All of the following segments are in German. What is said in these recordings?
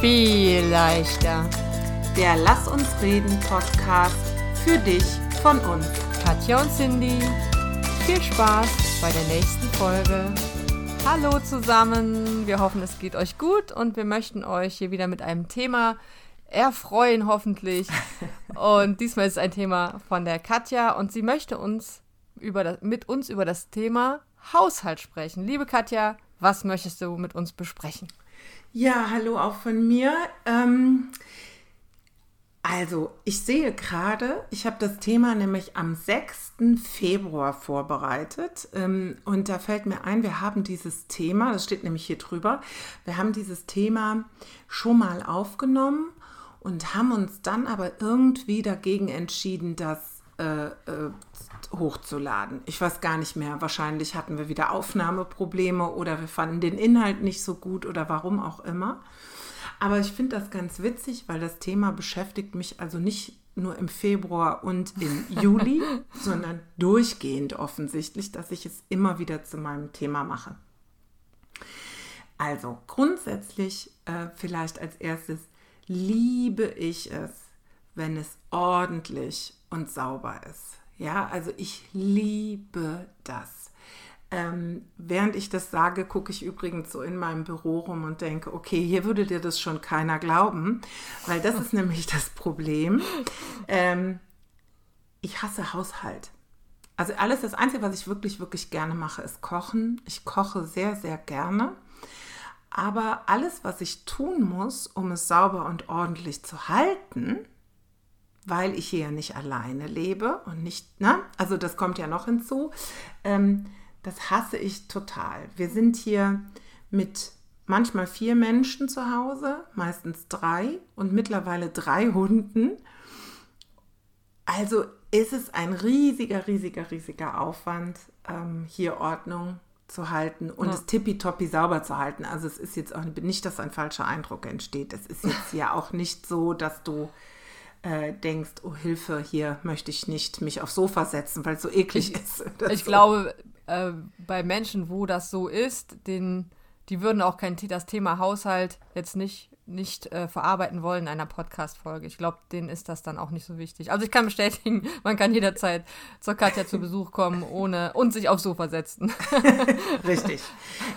viel leichter. Der Lass uns reden Podcast für dich von uns. Katja und Cindy, viel Spaß bei der nächsten Folge. Hallo zusammen, wir hoffen, es geht euch gut und wir möchten euch hier wieder mit einem Thema erfreuen, hoffentlich. Und diesmal ist es ein Thema von der Katja und sie möchte uns über das, mit uns über das Thema Haushalt sprechen. Liebe Katja, was möchtest du mit uns besprechen? Ja, hallo auch von mir. Ähm, also, ich sehe gerade, ich habe das Thema nämlich am 6. Februar vorbereitet. Ähm, und da fällt mir ein, wir haben dieses Thema, das steht nämlich hier drüber, wir haben dieses Thema schon mal aufgenommen und haben uns dann aber irgendwie dagegen entschieden, das äh, äh, hochzuladen. Ich weiß gar nicht mehr. Wahrscheinlich hatten wir wieder Aufnahmeprobleme oder wir fanden den Inhalt nicht so gut oder warum auch immer. Aber ich finde das ganz witzig, weil das Thema beschäftigt mich also nicht nur im Februar und im Juli, sondern durchgehend offensichtlich, dass ich es immer wieder zu meinem Thema mache. Also grundsätzlich äh, vielleicht als erstes liebe ich es, wenn es ordentlich und sauber ist. Ja, also ich liebe das. Ähm, während ich das sage, gucke ich übrigens so in meinem Büro rum und denke, okay, hier würde dir das schon keiner glauben, weil das ist nämlich das Problem. Ähm, ich hasse Haushalt. Also alles, das Einzige, was ich wirklich, wirklich gerne mache, ist kochen. Ich koche sehr, sehr gerne. Aber alles, was ich tun muss, um es sauber und ordentlich zu halten, weil ich hier ja nicht alleine lebe und nicht, ne? Also das kommt ja noch hinzu. Ähm, das hasse ich total. Wir sind hier mit manchmal vier Menschen zu Hause, meistens drei und mittlerweile drei Hunden. Also ist es ein riesiger, riesiger, riesiger Aufwand, ähm, hier Ordnung zu halten und ja. es tippitoppi sauber zu halten. Also es ist jetzt auch nicht, dass ein falscher Eindruck entsteht. Es ist jetzt ja auch nicht so, dass du äh, denkst, oh Hilfe, hier möchte ich nicht mich aufs Sofa setzen, weil es so eklig ist. Ich so. glaube, äh, bei Menschen, wo das so ist, den, die würden auch kein das Thema Haushalt jetzt nicht nicht äh, verarbeiten wollen in einer Podcast-Folge. Ich glaube, denen ist das dann auch nicht so wichtig. Also ich kann bestätigen, man kann jederzeit zur Katja zu Besuch kommen ohne und sich aufs Sofa setzen. Richtig.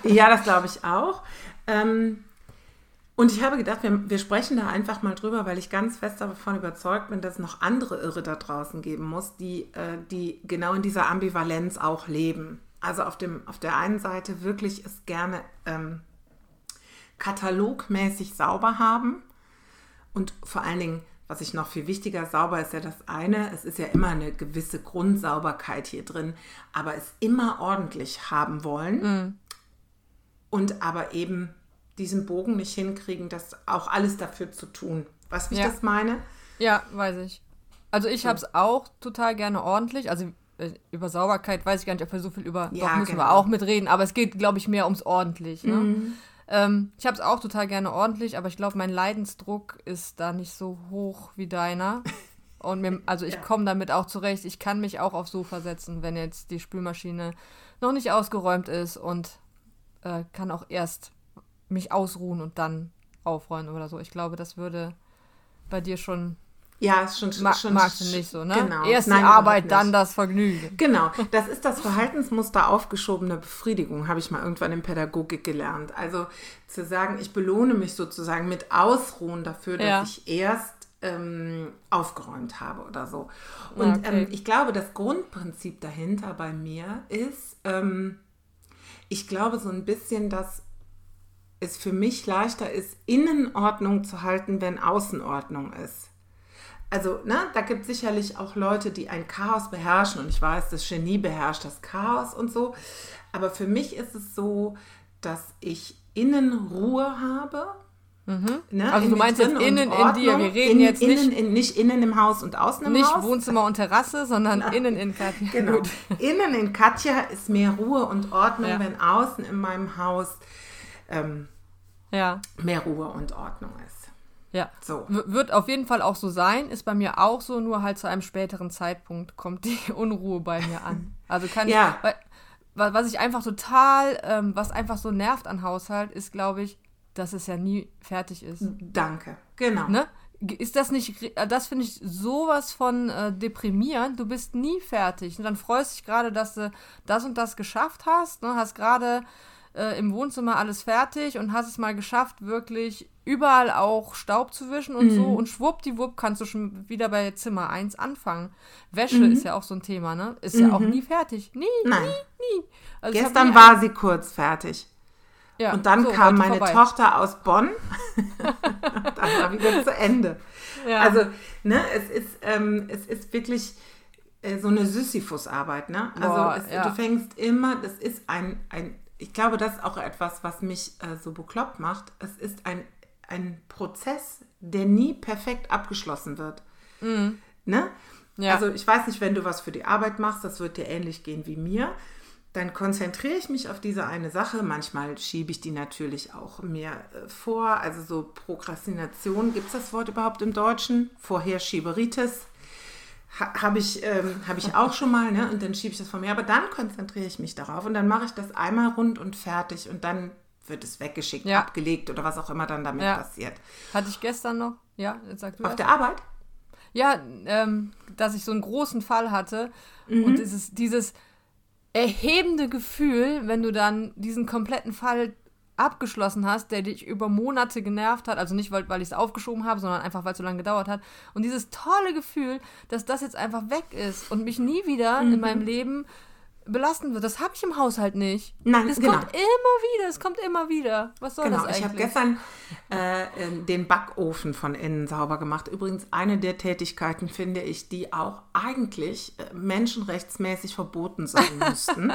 Ja, das glaube ich auch. Ähm, und ich habe gedacht, wir, wir, sprechen da einfach mal drüber, weil ich ganz fest davon überzeugt bin, dass es noch andere Irre da draußen geben muss, die, äh, die genau in dieser Ambivalenz auch leben. Also auf, dem, auf der einen Seite wirklich es gerne ähm, katalogmäßig sauber haben und vor allen Dingen, was ich noch viel wichtiger, sauber ist ja das eine, es ist ja immer eine gewisse Grundsauberkeit hier drin, aber es immer ordentlich haben wollen mm. und aber eben diesen Bogen nicht hinkriegen, das auch alles dafür zu tun. Du, wie ja. ich das meine? Ja, weiß ich. Also ich habe es auch total gerne ordentlich. Also äh, über Sauberkeit weiß ich gar nicht, ob wir so viel über. Ja, doch müssen genau. wir auch mitreden, aber es geht, glaube ich, mehr ums ordentlich. Ne? Mhm. Ähm, ich habe es auch total gerne ordentlich, aber ich glaube, mein Leidensdruck ist da nicht so hoch wie deiner. Und mir, also ich ja. komme damit auch zurecht. Ich kann mich auch aufs Sofa setzen, wenn jetzt die Spülmaschine noch nicht ausgeräumt ist und äh, kann auch erst mich ausruhen und dann aufräumen oder so. Ich glaube, das würde bei dir schon. Ja, ist schon, ma schon magst du nicht so, ne? Genau. Erst Nein, die Arbeit, dann das Vergnügen. Genau, das ist das Verhaltensmuster aufgeschobene Befriedigung, habe ich mal irgendwann in Pädagogik gelernt. Also zu sagen, ich belohne mich sozusagen mit Ausruhen dafür, dass ja. ich erst ähm, aufgeräumt habe oder so. Und okay. ähm, ich glaube, das Grundprinzip dahinter bei mir ist, ähm, ich glaube so ein bisschen, dass es für mich leichter ist, Innenordnung zu halten, wenn Außenordnung ist. Also, ne, da gibt es sicherlich auch Leute, die ein Chaos beherrschen und ich weiß, das Genie beherrscht das Chaos und so. Aber für mich ist es so, dass ich innen Ruhe habe. Mhm. Ne, also du meinst jetzt innen in dir, wir reden in, jetzt innen, nicht, in, nicht innen im Haus und außen im nicht Haus. Nicht Wohnzimmer und Terrasse, sondern genau. innen in Katja. Genau. innen in Katja ist mehr Ruhe und Ordnung, ja. wenn außen in meinem Haus ähm, ja. mehr Ruhe und Ordnung ist. Ja. So. W wird auf jeden Fall auch so sein, ist bei mir auch so, nur halt zu einem späteren Zeitpunkt kommt die Unruhe bei mir an. Also kann ja. ich, weil, was ich einfach total, ähm, was einfach so nervt an Haushalt, ist, glaube ich, dass es ja nie fertig ist. Danke, genau. Ne? Ist das nicht, das finde ich sowas von äh, deprimierend. Du bist nie fertig. Und dann freust du dich gerade, dass du das und das geschafft hast. Ne? Hast gerade äh, im Wohnzimmer alles fertig und hast es mal geschafft, wirklich überall auch Staub zu wischen und mhm. so. Und schwuppdiwupp kannst du schon wieder bei Zimmer 1 anfangen. Wäsche mhm. ist ja auch so ein Thema, ne? Ist mhm. ja auch mhm. nie fertig. Nie, Nein. nie, nie. Also Gestern war sie kurz fertig. Ja, und dann so, kam meine vorbei. Tochter aus Bonn. dann war wieder zu Ende. Ja. Also, ne, es ist, ähm, es ist wirklich äh, so eine Sisyphus-Arbeit, ne? Also Boah, es, ja. du fängst immer, das ist ein, ein, ich glaube, das ist auch etwas, was mich äh, so bekloppt macht. Es ist ein, ein Prozess, der nie perfekt abgeschlossen wird. Mhm. Ne? Ja. Also ich weiß nicht, wenn du was für die Arbeit machst, das wird dir ähnlich gehen wie mir dann konzentriere ich mich auf diese eine Sache. Manchmal schiebe ich die natürlich auch mehr äh, vor. Also so Prokrastination, gibt es das Wort überhaupt im Deutschen? Vorherschieberitis ha, habe ich, ähm, hab ich auch schon mal. Ne? Und dann schiebe ich das vor mir. Aber dann konzentriere ich mich darauf und dann mache ich das einmal rund und fertig. Und dann wird es weggeschickt, ja. abgelegt oder was auch immer dann damit ja. passiert. Hatte ich gestern noch, ja, jetzt sag du Auf der Arbeit? Ja, ähm, dass ich so einen großen Fall hatte mhm. und dieses, dieses erhebende Gefühl, wenn du dann diesen kompletten Fall abgeschlossen hast, der dich über Monate genervt hat, also nicht, weil, weil ich es aufgeschoben habe, sondern einfach, weil es so lange gedauert hat. Und dieses tolle Gefühl, dass das jetzt einfach weg ist und mich nie wieder mhm. in meinem Leben belasten wird. Das habe ich im Haushalt nicht. Nein, das genau. kommt immer wieder, es kommt immer wieder. Was soll genau, das eigentlich? Ich habe gestern äh, den Backofen von innen sauber gemacht. Übrigens eine der Tätigkeiten, finde ich, die auch eigentlich äh, menschenrechtsmäßig verboten sein müssten.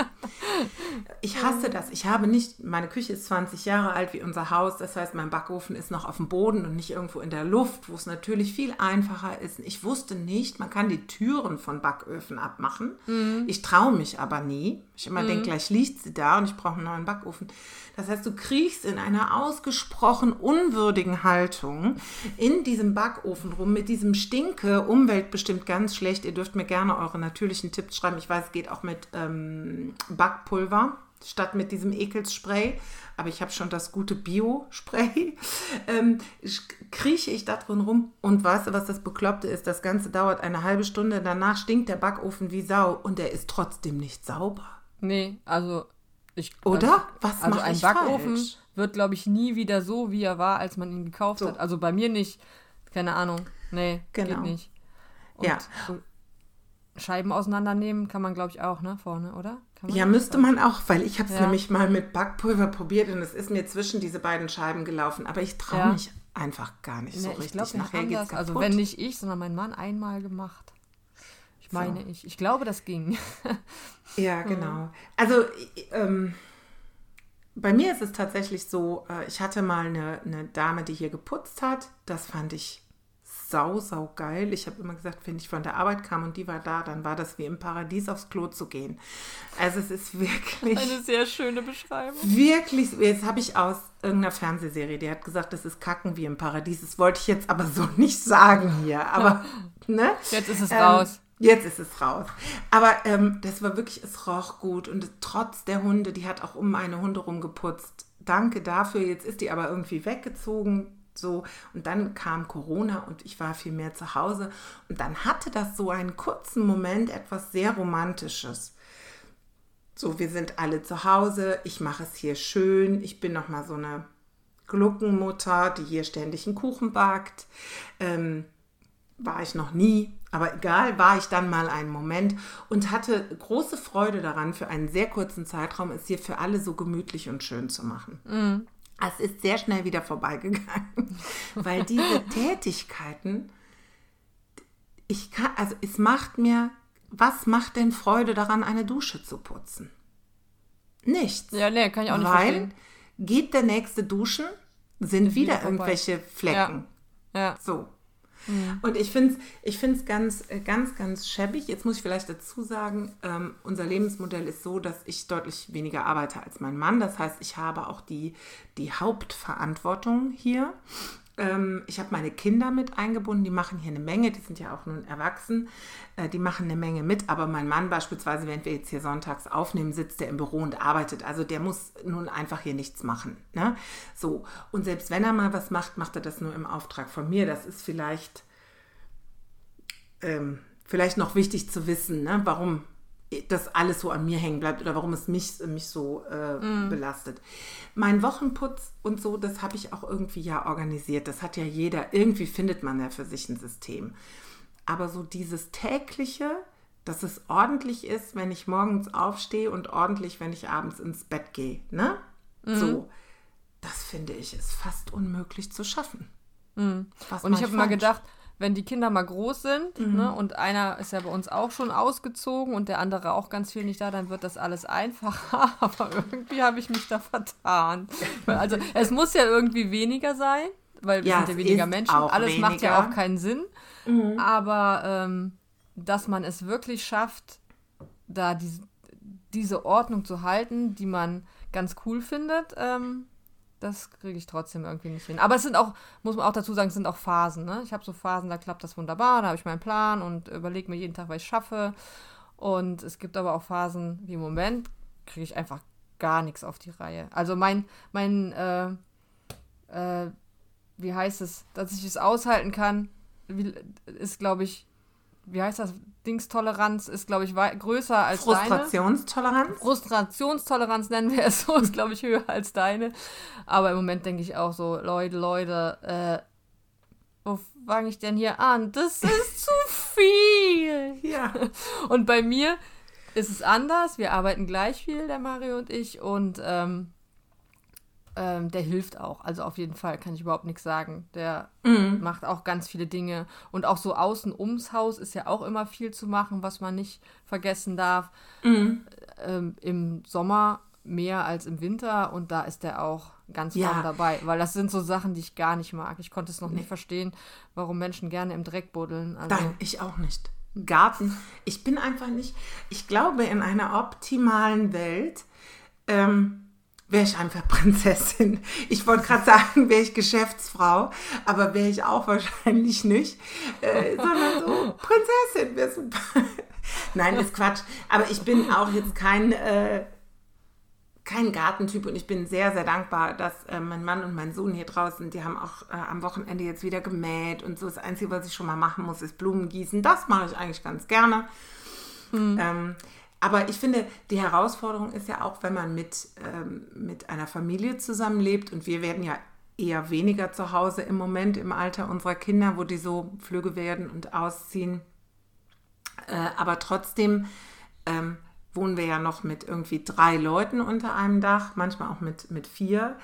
ich hasse das. Ich habe nicht, meine Küche ist 20 Jahre alt wie unser Haus. Das heißt, mein Backofen ist noch auf dem Boden und nicht irgendwo in der Luft, wo es natürlich viel einfacher ist. Ich wusste nicht, man kann die Türen von Backöfen abmachen. Mhm. Ich traue mich aber aber nie. Ich immer mhm. denke, gleich liegt sie da und ich brauche einen neuen Backofen. Das heißt, du kriechst in einer ausgesprochen unwürdigen Haltung in diesem Backofen rum mit diesem Stinke, umweltbestimmt ganz schlecht. Ihr dürft mir gerne eure natürlichen Tipps schreiben. Ich weiß, es geht auch mit ähm, Backpulver statt mit diesem Ekelsspray. Aber ich habe schon das gute Bio-Spray. Ähm, krieche ich da drin rum und weißt du, was das Bekloppte ist? Das Ganze dauert eine halbe Stunde. Danach stinkt der Backofen wie Sau und der ist trotzdem nicht sauber. Nee, also ich. Oder? Was also ein Backofen falsch? wird, glaube ich, nie wieder so, wie er war, als man ihn gekauft so. hat. Also bei mir nicht. Keine Ahnung. Nee, genau. geht nicht. Und ja. So Scheiben auseinandernehmen kann man, glaube ich, auch, ne? Vorne, oder? Ja, müsste man auch, weil ich habe es ja. nämlich mal mit Backpulver probiert und es ist mir zwischen diese beiden Scheiben gelaufen. Aber ich traue ja. mich einfach gar nicht so nee, richtig. Glaub, Nachher geht's kaputt. Also wenn nicht ich, sondern mein Mann einmal gemacht. Ich meine so. ich. Ich glaube, das ging. ja, genau. Also ähm, bei mir ist es tatsächlich so, äh, ich hatte mal eine, eine Dame, die hier geputzt hat. Das fand ich sau, sau geil. Ich habe immer gesagt, wenn ich von der Arbeit kam und die war da, dann war das wie im Paradies aufs Klo zu gehen. Also es ist wirklich... Eine sehr schöne Beschreibung. Wirklich, jetzt habe ich aus irgendeiner Fernsehserie, die hat gesagt, das ist Kacken wie im Paradies. Das wollte ich jetzt aber so nicht sagen hier. Aber, ne? Jetzt ist es ähm, raus. Jetzt ist es raus. Aber ähm, das war wirklich, es roch gut. Und trotz der Hunde, die hat auch um meine Hunde rumgeputzt. Danke dafür. Jetzt ist die aber irgendwie weggezogen so. Und dann kam Corona und ich war viel mehr zu Hause. Und dann hatte das so einen kurzen Moment etwas sehr Romantisches. So, wir sind alle zu Hause, ich mache es hier schön, ich bin noch mal so eine Gluckenmutter, die hier ständig einen Kuchen backt. Ähm, war ich noch nie, aber egal, war ich dann mal einen Moment und hatte große Freude daran, für einen sehr kurzen Zeitraum es hier für alle so gemütlich und schön zu machen. Mm. Es ist sehr schnell wieder vorbeigegangen, weil diese Tätigkeiten, ich kann, also es macht mir, was macht denn Freude daran, eine Dusche zu putzen? Nichts. Ja, nee, kann ich auch nicht weil verstehen. geht der nächste Duschen, sind wieder, wieder irgendwelche Flecken. Ja. ja. So. Mhm. Und ich finde es ich find's ganz, äh, ganz, ganz schäbig. Jetzt muss ich vielleicht dazu sagen, ähm, unser Lebensmodell ist so, dass ich deutlich weniger arbeite als mein Mann. Das heißt, ich habe auch die, die Hauptverantwortung hier. Ähm, ich habe meine Kinder mit eingebunden, die machen hier eine Menge, die sind ja auch nun erwachsen, äh, die machen eine Menge mit, aber mein Mann beispielsweise, während wir jetzt hier sonntags aufnehmen, sitzt der im Büro und arbeitet, also der muss nun einfach hier nichts machen. Ne? So, und selbst wenn er mal was macht, macht er das nur im Auftrag von mir, das ist vielleicht, ähm, vielleicht noch wichtig zu wissen, ne? warum das alles so an mir hängen bleibt oder warum es mich, mich so äh, mm. belastet. Mein Wochenputz und so, das habe ich auch irgendwie ja organisiert. Das hat ja jeder. Irgendwie findet man ja für sich ein System. Aber so dieses tägliche, dass es ordentlich ist, wenn ich morgens aufstehe und ordentlich, wenn ich abends ins Bett gehe. Ne? Mm. So, das finde ich ist fast unmöglich zu schaffen. Mm. Und ich habe mal gedacht, wenn die Kinder mal groß sind mhm. ne, und einer ist ja bei uns auch schon ausgezogen und der andere auch ganz viel nicht da, dann wird das alles einfacher. Aber irgendwie habe ich mich da vertan. Also es muss ja irgendwie weniger sein, weil wir ja, sind ja weniger Menschen. Alles weniger. macht ja auch keinen Sinn. Mhm. Aber ähm, dass man es wirklich schafft, da die, diese Ordnung zu halten, die man ganz cool findet, ähm, das kriege ich trotzdem irgendwie nicht hin. Aber es sind auch, muss man auch dazu sagen, es sind auch Phasen. Ne? Ich habe so Phasen, da klappt das wunderbar, da habe ich meinen Plan und überlege mir jeden Tag, was ich schaffe. Und es gibt aber auch Phasen, wie im Moment, kriege ich einfach gar nichts auf die Reihe. Also mein, mein, äh, äh, wie heißt es, dass ich es aushalten kann, ist, glaube ich, wie heißt das, Dingstoleranz ist, glaube ich, größer als Frustrationstoleranz? deine. Frustrationstoleranz nennen wir es so, ist, glaube ich, höher als deine. Aber im Moment denke ich auch so, Leute, Leute, äh, wo fange ich denn hier an? Das ist zu viel. Ja. Und bei mir ist es anders. Wir arbeiten gleich viel, der Mario und ich. Und ähm, ähm, der hilft auch. Also auf jeden Fall kann ich überhaupt nichts sagen. Der mhm. macht auch ganz viele Dinge. Und auch so außen ums Haus ist ja auch immer viel zu machen, was man nicht vergessen darf. Mhm. Ähm, Im Sommer mehr als im Winter und da ist der auch ganz ja. vorne dabei, weil das sind so Sachen, die ich gar nicht mag. Ich konnte es noch nee. nicht verstehen, warum Menschen gerne im Dreck buddeln. Also Nein, ich auch nicht. Garten. Ich bin einfach nicht. Ich glaube, in einer optimalen Welt ähm, wäre ich einfach Prinzessin. Ich wollte gerade sagen, wäre ich Geschäftsfrau, aber wäre ich auch wahrscheinlich nicht, äh, sondern so Prinzessin wäre super. Nein, ist Quatsch. Aber ich bin auch jetzt kein, äh, kein Gartentyp und ich bin sehr, sehr dankbar, dass äh, mein Mann und mein Sohn hier draußen, die haben auch äh, am Wochenende jetzt wieder gemäht und so. Das Einzige, was ich schon mal machen muss, ist Blumen gießen. Das mache ich eigentlich ganz gerne. Hm. Ähm, aber ich finde, die Herausforderung ist ja auch, wenn man mit, ähm, mit einer Familie zusammenlebt und wir werden ja eher weniger zu Hause im Moment im Alter unserer Kinder, wo die so flügge werden und ausziehen. Äh, aber trotzdem ähm, wohnen wir ja noch mit irgendwie drei Leuten unter einem Dach, manchmal auch mit, mit vier.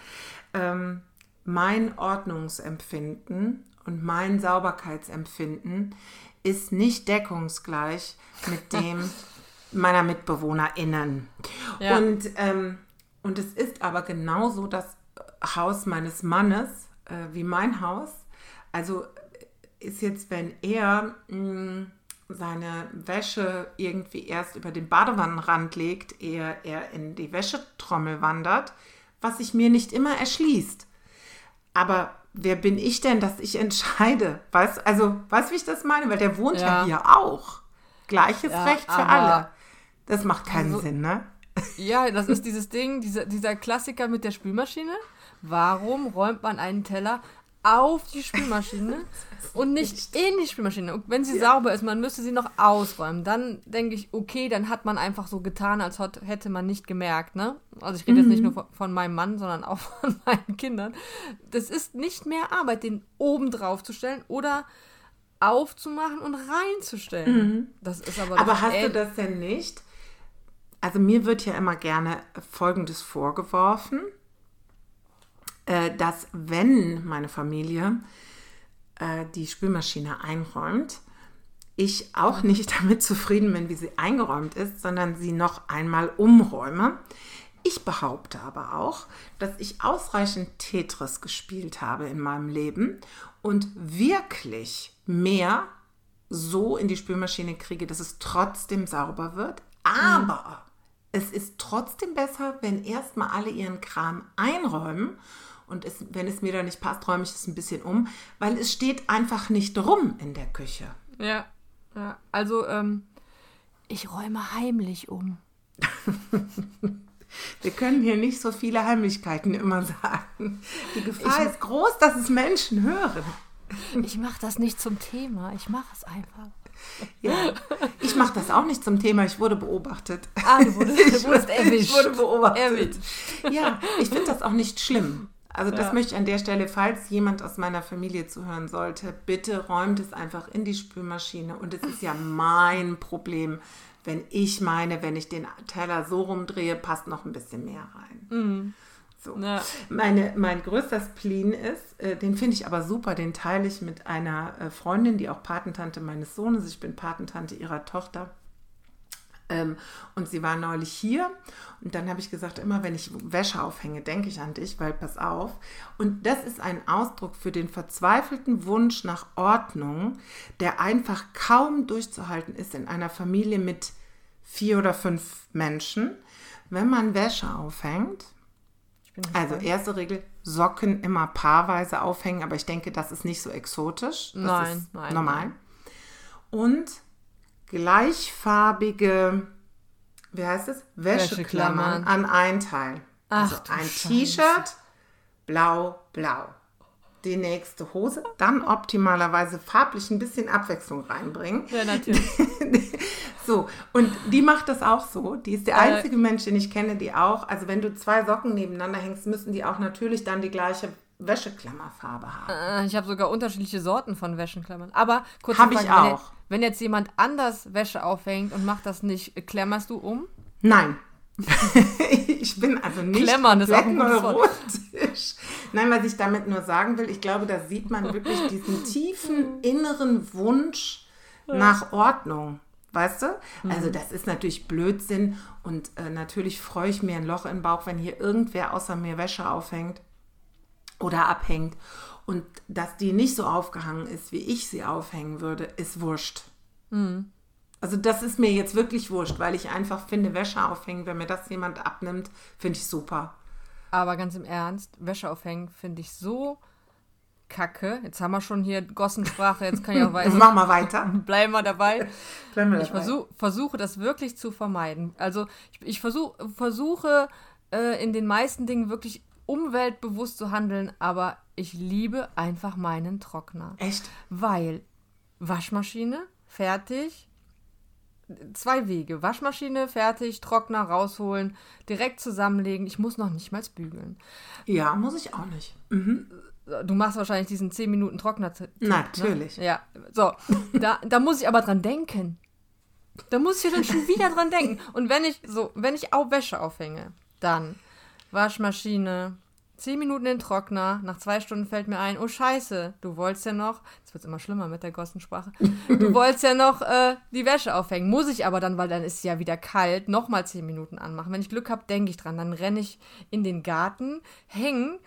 Ähm, mein Ordnungsempfinden und mein Sauberkeitsempfinden ist nicht deckungsgleich mit dem, meiner MitbewohnerInnen. Ja. Und, ähm, und es ist aber genauso das Haus meines Mannes äh, wie mein Haus. Also ist jetzt, wenn er mh, mm, seine Wäsche irgendwie erst über den Badewannenrand legt, ehe er in die Wäschetrommel wandert, was sich mir nicht immer erschließt. Aber wer bin ich denn, dass ich entscheide? Weißt, also, weißt du, wie ich das meine? Weil der wohnt ja, ja hier auch. Gleiches ja, Recht für alle. Das macht keinen also, Sinn, ne? Ja, das ist dieses Ding, dieser, dieser Klassiker mit der Spülmaschine. Warum räumt man einen Teller auf die Spülmaschine und nicht in die Spülmaschine? Und wenn sie ja. sauber ist, man müsste sie noch ausräumen. Dann denke ich, okay, dann hat man einfach so getan, als hätte man nicht gemerkt, ne? Also ich rede mhm. jetzt nicht nur von, von, meinem Mann, sondern auch von meinen Kindern. Das ist nicht mehr Arbeit, den oben drauf zu stellen oder aufzumachen und reinzustellen. Mhm. Das ist aber. Aber hast du das denn nicht? Also mir wird ja immer gerne Folgendes vorgeworfen, äh, dass wenn meine Familie äh, die Spülmaschine einräumt, ich auch nicht damit zufrieden bin, wie sie eingeräumt ist, sondern sie noch einmal umräume. Ich behaupte aber auch, dass ich ausreichend Tetris gespielt habe in meinem Leben und wirklich mehr so in die Spülmaschine kriege, dass es trotzdem sauber wird. Aber es ist trotzdem besser, wenn erstmal alle ihren Kram einräumen Und es, wenn es mir da nicht passt, räume ich es ein bisschen um, weil es steht einfach nicht rum in der Küche. Ja, ja. also ähm, ich räume heimlich um. Wir können hier nicht so viele Heimlichkeiten immer sagen. Die Gefahr ich, ist groß, dass es Menschen hören. Ich mache das nicht zum Thema, ich mache es einfach. Ja, ich mache das auch nicht zum Thema, ich wurde beobachtet. Ah, du wurdest, du wurdest erwischt. Ich wurde beobachtet. Erwischt. Ja, ich finde das auch nicht schlimm. Also das ja. möchte ich an der Stelle, falls jemand aus meiner Familie zuhören sollte, bitte räumt es einfach in die Spülmaschine. Und es ist ja mein Problem, wenn ich meine, wenn ich den Teller so rumdrehe, passt noch ein bisschen mehr rein. Mhm. So. Ja. Meine, mein größter Spleen ist, äh, den finde ich aber super, den teile ich mit einer äh, Freundin, die auch Patentante meines Sohnes, ich bin Patentante ihrer Tochter. Ähm, und sie war neulich hier und dann habe ich gesagt, immer wenn ich Wäsche aufhänge, denke ich an dich, weil pass auf. Und das ist ein Ausdruck für den verzweifelten Wunsch nach Ordnung, der einfach kaum durchzuhalten ist in einer Familie mit vier oder fünf Menschen. Wenn man Wäsche aufhängt, also erste Regel, Socken immer paarweise aufhängen, aber ich denke, das ist nicht so exotisch. Das nein, ist nein, normal. Nein. Und gleichfarbige, wie heißt es? Wäscheklammern, Wäscheklammern. an ein Teil. Ach, also ein T-Shirt, blau, blau. Die nächste Hose, dann optimalerweise farblich ein bisschen Abwechslung reinbringen. Ja, natürlich. so, und die macht das auch so. Die ist der äh, einzige Mensch, den ich kenne, die auch, also wenn du zwei Socken nebeneinander hängst, müssen die auch natürlich dann die gleiche Wäscheklammerfarbe haben. Äh, ich habe sogar unterschiedliche Sorten von Wäscheklammern. Aber kurz Habe ich auch. Wenn, wenn jetzt jemand anders Wäsche aufhängt und macht das nicht, klemmerst du um? Nein. ich bin also nicht Klemmern ist auch neurotisch. Nein, was ich damit nur sagen will, ich glaube, da sieht man wirklich diesen tiefen inneren Wunsch nach Ordnung. Weißt du? Also mhm. das ist natürlich Blödsinn und äh, natürlich freue ich mir ein Loch im Bauch, wenn hier irgendwer außer mir Wäsche aufhängt oder abhängt. Und dass die nicht so aufgehangen ist, wie ich sie aufhängen würde, ist wurscht. Mhm. Also das ist mir jetzt wirklich wurscht, weil ich einfach finde, Wäsche aufhängen, wenn mir das jemand abnimmt, finde ich super. Aber ganz im Ernst, Wäsche aufhängen finde ich so kacke. Jetzt haben wir schon hier Gossensprache, jetzt kann ich auch weiter. Mach mal weiter. Bleiben wir dabei. Bleiben wir dabei. Ich versuch, versuche das wirklich zu vermeiden. Also ich, ich versuch, versuche äh, in den meisten Dingen wirklich umweltbewusst zu handeln, aber ich liebe einfach meinen Trockner. Echt? Weil Waschmaschine, fertig, zwei Wege. Waschmaschine, fertig, Trockner rausholen, direkt zusammenlegen. Ich muss noch nicht mal bügeln. Ja, muss ich auch nicht. Mhm. Du machst wahrscheinlich diesen 10 Minuten Trockner. Ne? Natürlich. Ne? Ja, so. Da, da muss ich aber dran denken. Da muss ich dann schon wieder dran denken. Und wenn ich so, wenn ich auch Wäsche aufhänge, dann Waschmaschine, zehn Minuten in den Trockner, nach zwei Stunden fällt mir ein, oh scheiße, du wolltest ja noch, jetzt wird es immer schlimmer mit der Gossensprache, du wolltest ja noch äh, die Wäsche aufhängen. Muss ich aber dann, weil dann ist es ja wieder kalt, nochmal zehn Minuten anmachen. Wenn ich Glück habe, denke ich dran. Dann renne ich in den Garten, hängen,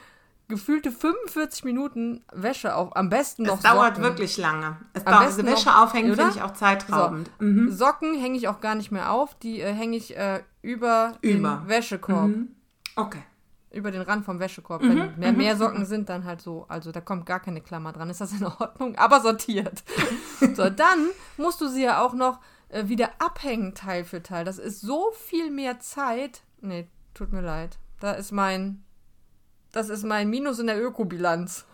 gefühlte 45 Minuten Wäsche auf. Am besten noch. Es dauert wirklich lange. Es Am dauert, diese Wäsche noch, aufhängen finde ich auch zeitraubend. So. Mhm. Socken hänge ich auch gar nicht mehr auf. Die äh, hänge ich äh, über, über den Wäschekorb. Mhm. Okay. Über den Rand vom Wäschekorb. Mhm. Wenn mehr, mhm. mehr Socken sind, dann halt so. Also da kommt gar keine Klammer dran. Ist das in Ordnung? Aber sortiert. so, dann musst du sie ja auch noch äh, wieder abhängen, Teil für Teil. Das ist so viel mehr Zeit. Nee, tut mir leid. Da ist mein. Das ist mein Minus in der Ökobilanz.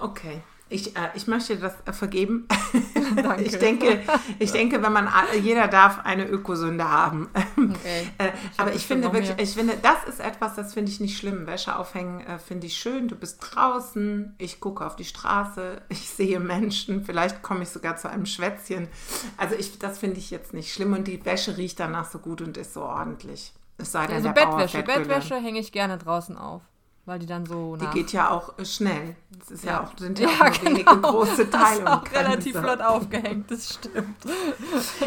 Okay. Ich, äh, ich möchte das äh, vergeben. Danke. Ich denke, ich denke, wenn man jeder darf eine Ökosünde haben. Okay. äh, ich aber ich finde wirklich, ich finde, das ist etwas, das finde ich nicht schlimm. Wäsche aufhängen äh, finde ich schön. Du bist draußen, ich gucke auf die Straße, ich sehe Menschen, vielleicht komme ich sogar zu einem Schwätzchen. Also ich, das finde ich jetzt nicht schlimm und die Wäsche riecht danach so gut und ist so ordentlich. Es sei denn, also der Bettwäsche, Bettwäsche hänge ich gerne draußen auf. Weil die dann so. Die geht ja auch äh, schnell. Das ist ja, ja auch, sind ja, ja auch genau. wenige große Teile. Das ist auch relativ flott aufgehängt, das stimmt.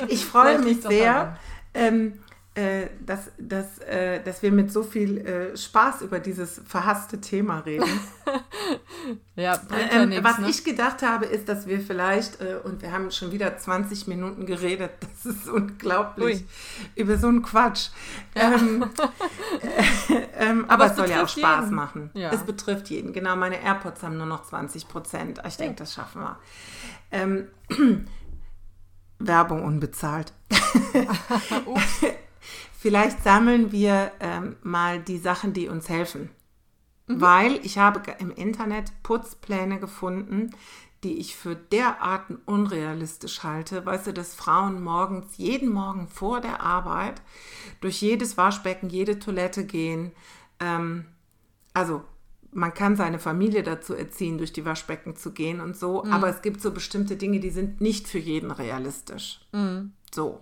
Ich freue mich sehr. Ähm, äh, dass, dass, äh, dass wir mit so viel äh, Spaß über dieses verhasste Thema reden. ja, ähm, ja nix, Was ne? ich gedacht habe, ist, dass wir vielleicht, äh, und wir haben schon wieder 20 Minuten geredet, das ist unglaublich, Ui. über so einen Quatsch. Ja. Ähm, äh, ähm, aber, aber, es soll ja auch Spaß jeden. machen. Ja. Es betrifft jeden. Genau, meine AirPods haben nur noch 20 Prozent. Ich denke, das schaffen wir. Ähm, Werbung unbezahlt. Vielleicht sammeln wir ähm, mal die Sachen, die uns helfen. Mhm. Weil ich habe im Internet Putzpläne gefunden, die ich für derarten unrealistisch halte. Weißt du, dass Frauen morgens, jeden Morgen vor der Arbeit, durch jedes Waschbecken, jede Toilette gehen. Ähm, also man kann seine Familie dazu erziehen, durch die Waschbecken zu gehen und so, mhm. aber es gibt so bestimmte Dinge, die sind nicht für jeden realistisch. Mhm. So.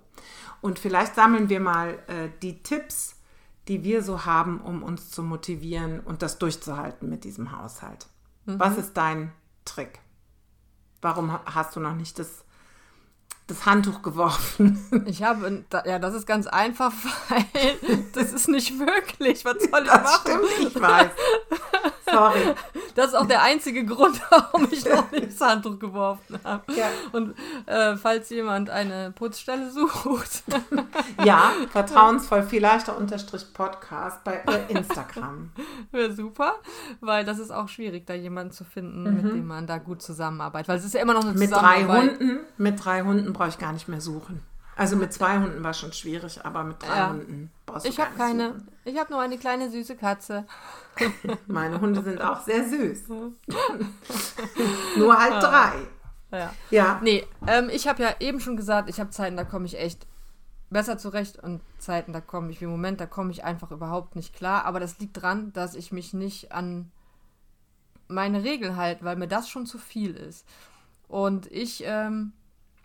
Und vielleicht sammeln wir mal äh, die Tipps, die wir so haben, um uns zu motivieren und das durchzuhalten mit diesem Haushalt. Mhm. Was ist dein Trick? Warum hast du noch nicht das das Handtuch geworfen. Ich habe, ja, das ist ganz einfach, weil das ist nicht möglich. Was soll ich das machen? Stimmt, ich weiß. Sorry. Das ist auch der einzige Grund, warum ich noch nicht das Handtuch geworfen habe. Ja. Und äh, falls jemand eine Putzstelle sucht. Ja, vertrauensvoll, viel leichter unterstrich Podcast bei äh, Instagram. Wäre super, weil das ist auch schwierig, da jemanden zu finden, mhm. mit dem man da gut zusammenarbeitet. Weil es ist ja immer noch eine mit Zusammenarbeit. Drei Hunden, mit drei Hunden brauche ich gar nicht mehr suchen. Also mit zwei Hunden war schon schwierig, aber mit drei ja. Hunden brauchst du Ich habe keine. Suchen. Ich habe nur eine kleine süße Katze. Meine Hunde sind auch sehr süß. nur halt drei. Ja. ja. Nee, ähm, ich habe ja eben schon gesagt, ich habe Zeiten, da komme ich echt besser zurecht und Zeiten, da komme ich, wie im Moment, da komme ich einfach überhaupt nicht klar. Aber das liegt daran, dass ich mich nicht an meine Regel halte, weil mir das schon zu viel ist. Und ich ähm,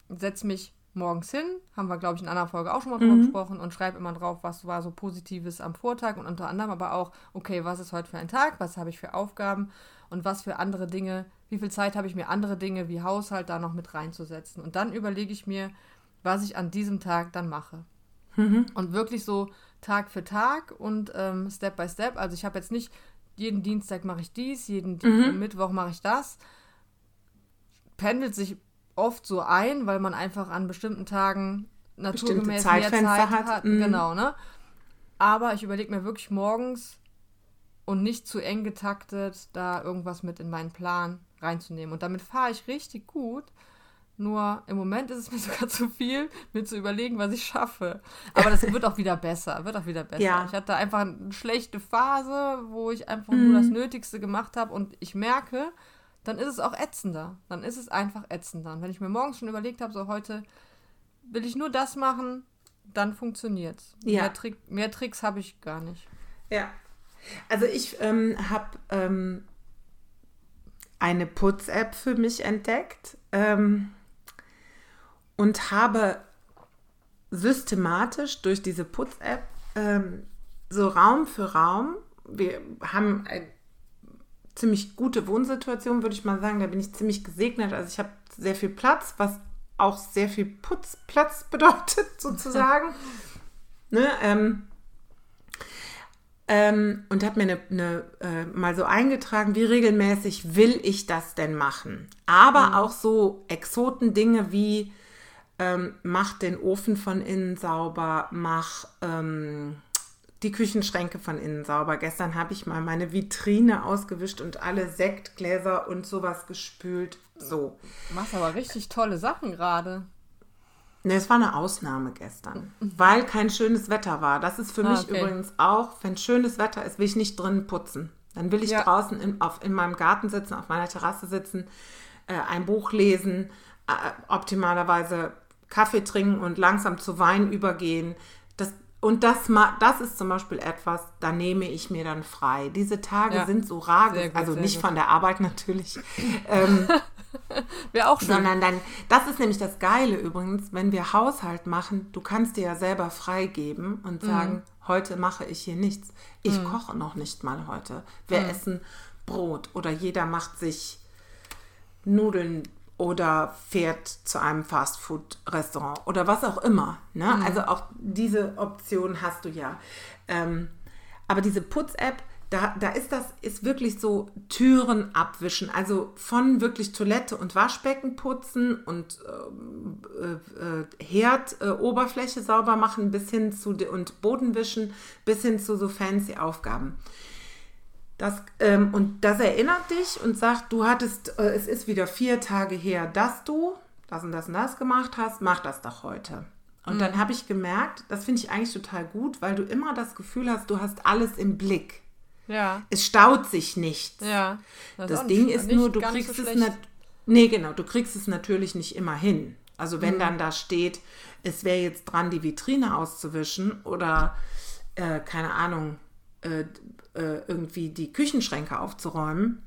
setze mich morgens hin, haben wir, glaube ich, in einer Folge auch schon mal drüber mhm. gesprochen und schreibe immer drauf, was war so Positives am Vortag und unter anderem aber auch, okay, was ist heute für ein Tag, was habe ich für Aufgaben und was für andere Dinge, wie viel Zeit habe ich mir andere Dinge wie Haushalt da noch mit reinzusetzen. Und dann überlege ich mir, was ich an diesem Tag dann mache. Mhm. Und wirklich so Tag für Tag und ähm, Step by Step. Also ich habe jetzt nicht, jeden Dienstag mache ich dies, jeden mhm. Mittwoch mache ich das. Pendelt sich oft so ein, weil man einfach an bestimmten Tagen naturgemäß mehr Zeit hat. hat. Mhm. Genau, ne? Aber ich überlege mir wirklich morgens und nicht zu eng getaktet, da irgendwas mit in meinen Plan reinzunehmen. Und damit fahre ich richtig gut. Nur im Moment ist es mir sogar zu viel, mir zu überlegen, was ich schaffe. Aber das wird auch wieder besser, wird auch wieder besser. Ja. Ich hatte einfach eine schlechte Phase, wo ich einfach mhm. nur das Nötigste gemacht habe und ich merke, dann ist es auch ätzender. Dann ist es einfach ätzender. Und wenn ich mir morgens schon überlegt habe, so heute will ich nur das machen, dann funktioniert es. Ja. Mehr, Trick, mehr Tricks habe ich gar nicht. Ja. Also ich ähm, habe ähm, eine Putz-App für mich entdeckt ähm, und habe systematisch durch diese Putz-App ähm, so Raum für Raum, wir haben ein ziemlich gute Wohnsituation, würde ich mal sagen. Da bin ich ziemlich gesegnet. Also ich habe sehr viel Platz, was auch sehr viel Putzplatz bedeutet, sozusagen. ne, ähm, ähm, und habe mir eine, eine äh, mal so eingetragen, wie regelmäßig will ich das denn machen. Aber mhm. auch so Exotendinge wie ähm, mach den Ofen von innen sauber, mach ähm, die Küchenschränke von innen sauber. Gestern habe ich mal meine Vitrine ausgewischt und alle Sektgläser und sowas gespült. So. Du machst aber richtig tolle Sachen gerade. Ne, es war eine Ausnahme gestern, weil kein schönes Wetter war. Das ist für ah, mich okay. übrigens auch, wenn schönes Wetter ist, will ich nicht drinnen putzen. Dann will ich ja. draußen in, auf, in meinem Garten sitzen, auf meiner Terrasse sitzen, äh, ein Buch lesen, äh, optimalerweise Kaffee trinken und langsam zu Wein übergehen. Und das, das ist zum Beispiel etwas, da nehme ich mir dann frei. Diese Tage ja. sind so rar, also nicht gut. von der Arbeit natürlich. ähm, Wäre auch schön. Sondern dann, das ist nämlich das Geile übrigens, wenn wir Haushalt machen, du kannst dir ja selber freigeben und mhm. sagen, mhm. heute mache ich hier nichts. Ich mhm. koche noch nicht mal heute. Wir mhm. essen Brot oder jeder macht sich Nudeln oder fährt zu einem Fastfood-Restaurant oder was auch immer. Ne? Mhm. Also auch diese Option hast du ja. Ähm, aber diese Putz-App, da, da ist das, ist wirklich so Türen abwischen. Also von wirklich Toilette und Waschbecken putzen und äh, äh, Herdoberfläche äh, sauber machen bis hin zu und Boden wischen bis hin zu so fancy Aufgaben. Das, ähm, und das erinnert dich und sagt, du hattest, äh, es ist wieder vier Tage her, dass du das und das und das gemacht hast, mach das doch heute. Und mhm. dann habe ich gemerkt, das finde ich eigentlich total gut, weil du immer das Gefühl hast, du hast alles im Blick. Ja. Es staut sich nicht. Ja. Das, das Ding nicht, ist nur, du kriegst so es. Nee, genau, du kriegst es natürlich nicht immer hin. Also wenn mhm. dann da steht, es wäre jetzt dran, die Vitrine auszuwischen oder äh, keine Ahnung, äh, äh, irgendwie die Küchenschränke aufzuräumen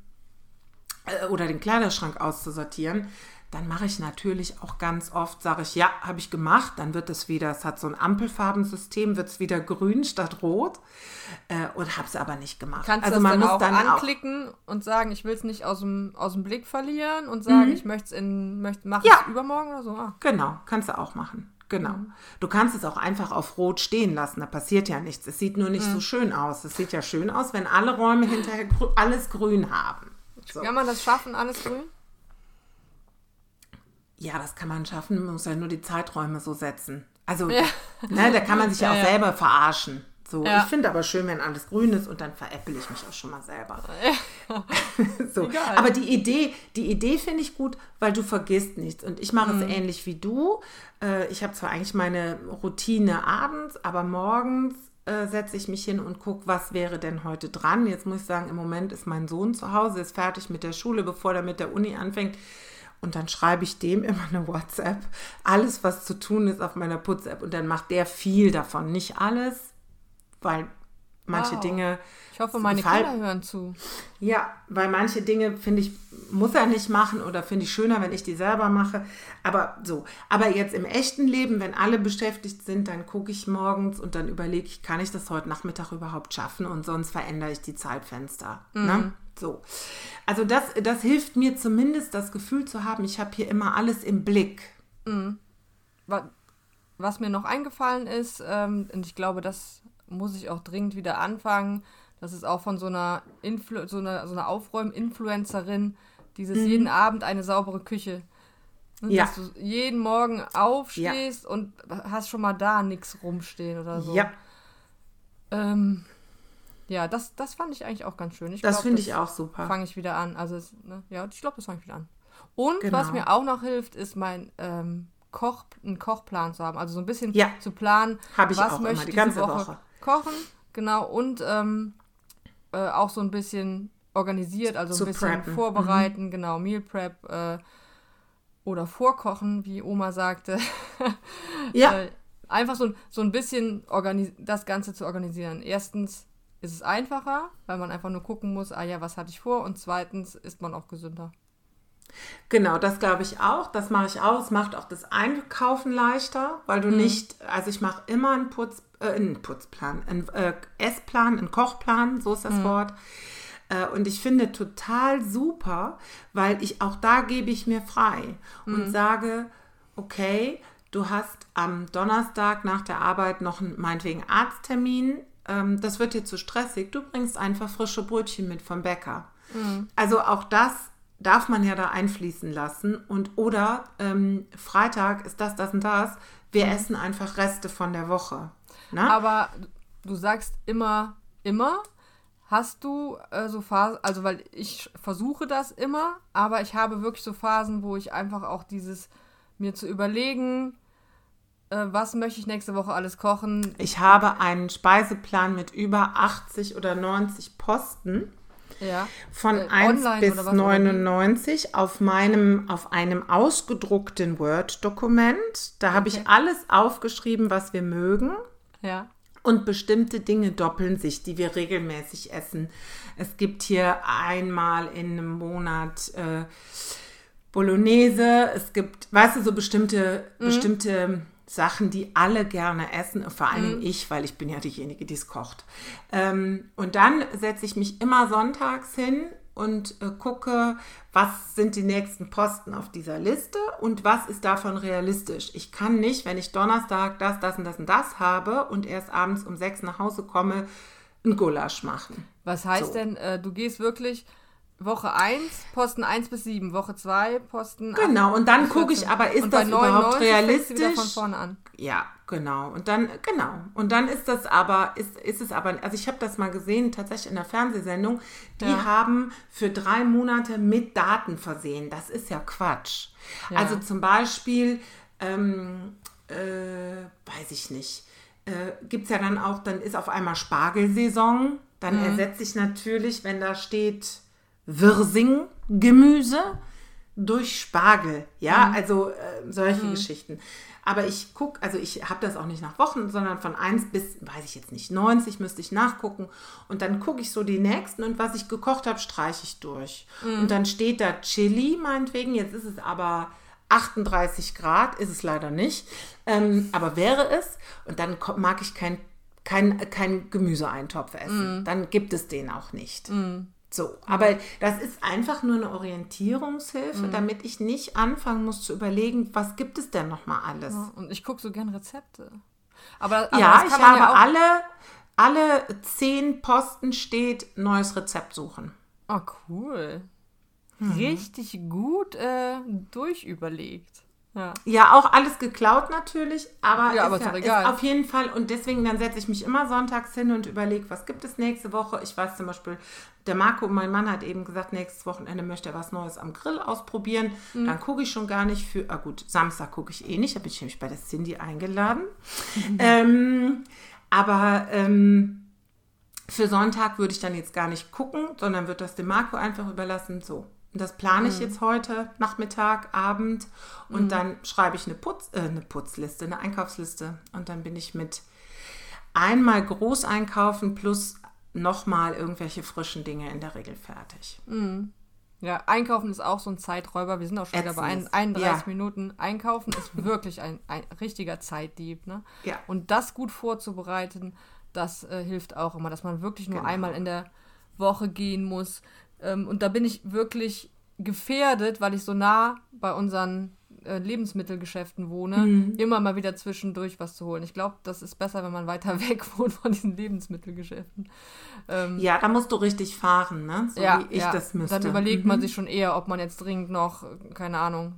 äh, oder den Kleiderschrank auszusortieren, dann mache ich natürlich auch ganz oft, sage ich, ja, habe ich gemacht, dann wird es wieder, es hat so ein Ampelfarbensystem, wird es wieder grün statt rot äh, und habe es aber nicht gemacht. Kannst also du man dann auch dann anklicken auch und sagen, ich will es nicht aus dem, aus dem Blick verlieren und sagen, mhm. ich möchte es in, möchte, mache ja. es übermorgen oder so? Ah. Genau, kannst du auch machen. Genau. Mhm. Du kannst es auch einfach auf Rot stehen lassen. Da passiert ja nichts. Es sieht nur nicht mhm. so schön aus. Es sieht ja schön aus, wenn alle Räume hinterher grü alles grün haben. So. Kann man das schaffen, alles grün? Ja, das kann man schaffen. Man muss ja nur die Zeiträume so setzen. Also, ja. ne, da kann man sich ja, auch ja. selber verarschen. So, ja. ich finde aber schön, wenn alles grün ist und dann veräpple ich mich auch schon mal selber. Ja. so. Aber die Idee, die Idee finde ich gut, weil du vergisst nichts. Und ich mache mhm. es ähnlich wie du. Äh, ich habe zwar eigentlich meine Routine abends, aber morgens äh, setze ich mich hin und gucke, was wäre denn heute dran. Jetzt muss ich sagen, im Moment ist mein Sohn zu Hause, ist fertig mit der Schule, bevor er mit der Uni anfängt. Und dann schreibe ich dem immer eine WhatsApp. Alles, was zu tun ist auf meiner Putz-App. Und dann macht der viel davon. Nicht alles, weil manche wow. Dinge. Ich hoffe, meine gefallen. Kinder hören zu. Ja, weil manche Dinge, finde ich, muss er nicht machen oder finde ich schöner, wenn ich die selber mache. Aber so. Aber jetzt im echten Leben, wenn alle beschäftigt sind, dann gucke ich morgens und dann überlege ich, kann ich das heute Nachmittag überhaupt schaffen und sonst verändere ich die Zeitfenster. Mhm. Ne? So. Also das, das hilft mir zumindest, das Gefühl zu haben, ich habe hier immer alles im Blick. Mhm. Was mir noch eingefallen ist, ähm, und ich glaube, das muss ich auch dringend wieder anfangen. Das ist auch von so einer, Influ so einer, so einer Aufräumen-Influencerin, dieses mhm. jeden Abend eine saubere Küche. Ne, ja. Dass du jeden Morgen aufstehst ja. und hast schon mal da nichts rumstehen oder so. Ja. Ähm, ja, das, das fand ich eigentlich auch ganz schön. Ich das finde ich auch super. Fange ich wieder an. Also, es, ne, ja, ich glaube, das fange ich wieder an. Und genau. was mir auch noch hilft, ist mein ähm, Koch, einen Kochplan zu haben. Also so ein bisschen ja. zu planen, was möchte immer, die ganze Woche, Woche kochen, genau, und ähm, äh, auch so ein bisschen organisiert, also ein bisschen preppen. vorbereiten, mhm. genau, Meal Prep äh, oder vorkochen, wie Oma sagte. ja. Äh, einfach so, so ein bisschen das Ganze zu organisieren. Erstens ist es einfacher, weil man einfach nur gucken muss, ah ja, was hatte ich vor? Und zweitens ist man auch gesünder. Genau, das glaube ich auch. Das mache ich auch. Es macht auch das Einkaufen leichter, weil du mhm. nicht, also ich mache immer einen, Putz, äh, einen Putzplan, einen äh, Essplan, einen Kochplan, so ist das mhm. Wort. Äh, und ich finde total super, weil ich auch da gebe ich mir frei mhm. und sage, okay, du hast am Donnerstag nach der Arbeit noch einen, meinetwegen Arzttermin. Ähm, das wird dir zu stressig. Du bringst einfach frische Brötchen mit vom Bäcker. Mhm. Also auch das darf man ja da einfließen lassen. Und oder ähm, Freitag ist das, das und das. Wir mhm. essen einfach Reste von der Woche. Ne? Aber du sagst immer, immer. Hast du äh, so Phasen, also weil ich versuche das immer, aber ich habe wirklich so Phasen, wo ich einfach auch dieses mir zu überlegen, äh, was möchte ich nächste Woche alles kochen. Ich habe einen Speiseplan mit über 80 oder 90 Posten ja. von äh, 1 bis 99 auf meinem, auf einem ausgedruckten Word-Dokument. Da habe ich alles aufgeschrieben, was wir mögen. Ja. Und bestimmte Dinge doppeln sich, die wir regelmäßig essen. Es gibt hier einmal in einem Monat äh, Bolognese. Es gibt, weißt du, so bestimmte, mhm. bestimmte Sachen, die alle gerne essen, vor allem mhm. ich, weil ich bin ja diejenige, die es kocht. Ähm, und dann setze ich mich immer sonntags hin und äh, gucke, was sind die nächsten Posten auf dieser Liste und was ist davon realistisch. Ich kann nicht, wenn ich Donnerstag das, das und das und das habe und erst abends um sechs nach Hause komme, ein Gulasch machen. Was heißt so. denn, äh, du gehst wirklich Woche 1, Posten 1 bis 7, Woche 2, Posten Genau, und dann gucke ich aber, ist das überhaupt realistisch? Von vorne an. Ja, genau. Und dann, genau. Und dann ist das aber, ist, ist es aber, also ich habe das mal gesehen, tatsächlich in der Fernsehsendung, die ja. haben für drei Monate mit Daten versehen. Das ist ja Quatsch. Ja. Also zum Beispiel, ähm, äh, weiß ich nicht, äh, gibt es ja dann auch, dann ist auf einmal Spargelsaison. Dann mhm. ersetze ich natürlich, wenn da steht, Wirsing-Gemüse durch Spargel. Ja, mhm. also äh, solche mhm. Geschichten. Aber ich gucke, also ich habe das auch nicht nach Wochen, sondern von 1 bis, weiß ich jetzt nicht, 90 müsste ich nachgucken. Und dann gucke ich so die nächsten und was ich gekocht habe, streiche ich durch. Mhm. Und dann steht da Chili, meinetwegen. Jetzt ist es aber 38 Grad, ist es leider nicht. Ähm, aber wäre es. Und dann mag ich kein, kein, kein Gemüseeintopf essen. Mhm. Dann gibt es den auch nicht. Mhm. So, aber das ist einfach nur eine Orientierungshilfe, mhm. damit ich nicht anfangen muss zu überlegen, was gibt es denn noch mal alles. Ja, und ich gucke so gern Rezepte. Aber, aber ja, ich habe ja alle, alle zehn Posten steht neues Rezept suchen. Oh, cool. Mhm. Richtig gut äh, durchüberlegt. Ja. ja, auch alles geklaut natürlich, aber, ja, aber ist, ja, ist auf jeden Fall und deswegen dann setze ich mich immer sonntags hin und überlege, was gibt es nächste Woche. Ich weiß zum Beispiel, der Marco, mein Mann, hat eben gesagt, nächstes Wochenende möchte er was Neues am Grill ausprobieren. Mhm. Dann gucke ich schon gar nicht für, ah gut, Samstag gucke ich eh nicht, da bin ich nämlich bei der Cindy eingeladen. Mhm. Ähm, aber ähm, für Sonntag würde ich dann jetzt gar nicht gucken, sondern würde das dem Marco einfach überlassen. So, und das plane ich mhm. jetzt heute, Nachmittag, Abend. Und mhm. dann schreibe ich eine, Putz, äh, eine Putzliste, eine Einkaufsliste. Und dann bin ich mit einmal groß einkaufen plus nochmal irgendwelche frischen Dinge in der Regel fertig. Mhm. Ja, einkaufen ist auch so ein Zeiträuber. Wir sind auch schon wieder bei 31 ja. Minuten. Einkaufen ist wirklich ein, ein richtiger Zeitdieb. Ne? Ja. Und das gut vorzubereiten, das äh, hilft auch immer, dass man wirklich nur genau. einmal in der Woche gehen muss. Ähm, und da bin ich wirklich gefährdet, weil ich so nah bei unseren äh, Lebensmittelgeschäften wohne, mhm. immer mal wieder zwischendurch was zu holen. Ich glaube, das ist besser, wenn man weiter weg wohnt von diesen Lebensmittelgeschäften. Ähm, ja, da musst du richtig fahren, ne? So ja, wie ich ja. das müsste. Dann überlegt mhm. man sich schon eher, ob man jetzt dringend noch, keine Ahnung,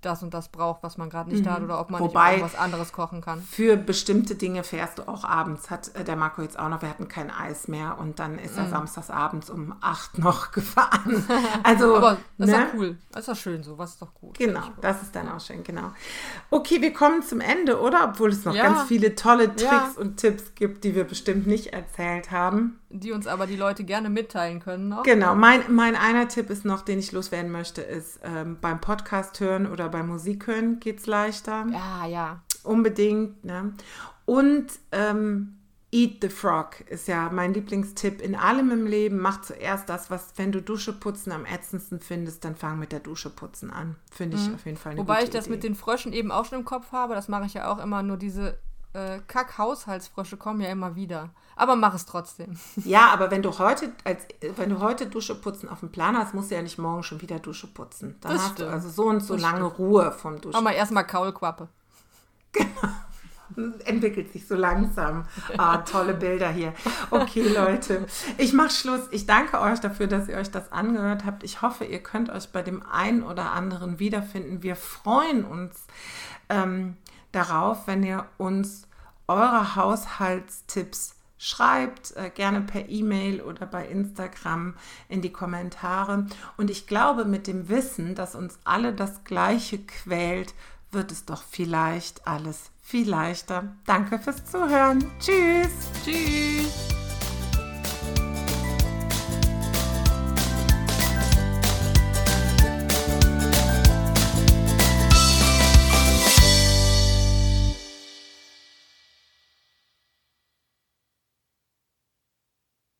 das und das braucht, was man gerade nicht mhm. hat oder ob man Wobei, nicht was anderes kochen kann. Für bestimmte Dinge fährst du auch abends. Hat äh, der Marco jetzt auch noch, wir hatten kein Eis mehr und dann ist er mhm. samstags abends um acht noch gefahren. Also, Aber das ne? ist doch cool. Das ist doch schön so, was ist doch gut. Genau, das ist dann auch schön, genau. Okay, wir kommen zum Ende, oder? Obwohl es noch ja. ganz viele tolle Tricks ja. und Tipps gibt, die wir bestimmt nicht erzählt haben. Die uns aber die Leute gerne mitteilen können noch. Genau, mein, mein einer Tipp ist noch, den ich loswerden möchte, ist ähm, beim Podcast hören oder beim Musik hören geht es leichter. Ja, ja. Unbedingt. Ne? Und ähm, Eat the Frog ist ja mein Lieblingstipp in allem im Leben. Mach zuerst das, was, wenn du Dusche putzen am ätzendsten findest, dann fang mit der Dusche putzen an. Finde ich mhm. auf jeden Fall eine Wobei ich das Idee. mit den Fröschen eben auch schon im Kopf habe. Das mache ich ja auch immer. Nur diese äh, Kack-Haushaltsfrösche kommen ja immer wieder. Aber mach es trotzdem. Ja, aber wenn du heute, als, wenn du heute Dusche putzen auf dem Plan hast, musst du ja nicht morgen schon wieder Dusche putzen. Dann das hast stimmt. du also so und so das lange stimmt. Ruhe vom Duschen. Aber erstmal Kaulquappe. Genau. Entwickelt sich so langsam. Ah, tolle Bilder hier. Okay, Leute. Ich mache Schluss. Ich danke euch dafür, dass ihr euch das angehört habt. Ich hoffe, ihr könnt euch bei dem einen oder anderen wiederfinden. Wir freuen uns ähm, darauf, wenn ihr uns eure Haushaltstipps schreibt, äh, gerne per E-Mail oder bei Instagram in die Kommentare. Und ich glaube, mit dem Wissen, dass uns alle das Gleiche quält, wird es doch vielleicht alles viel leichter. Danke fürs Zuhören. Tschüss. Tschüss.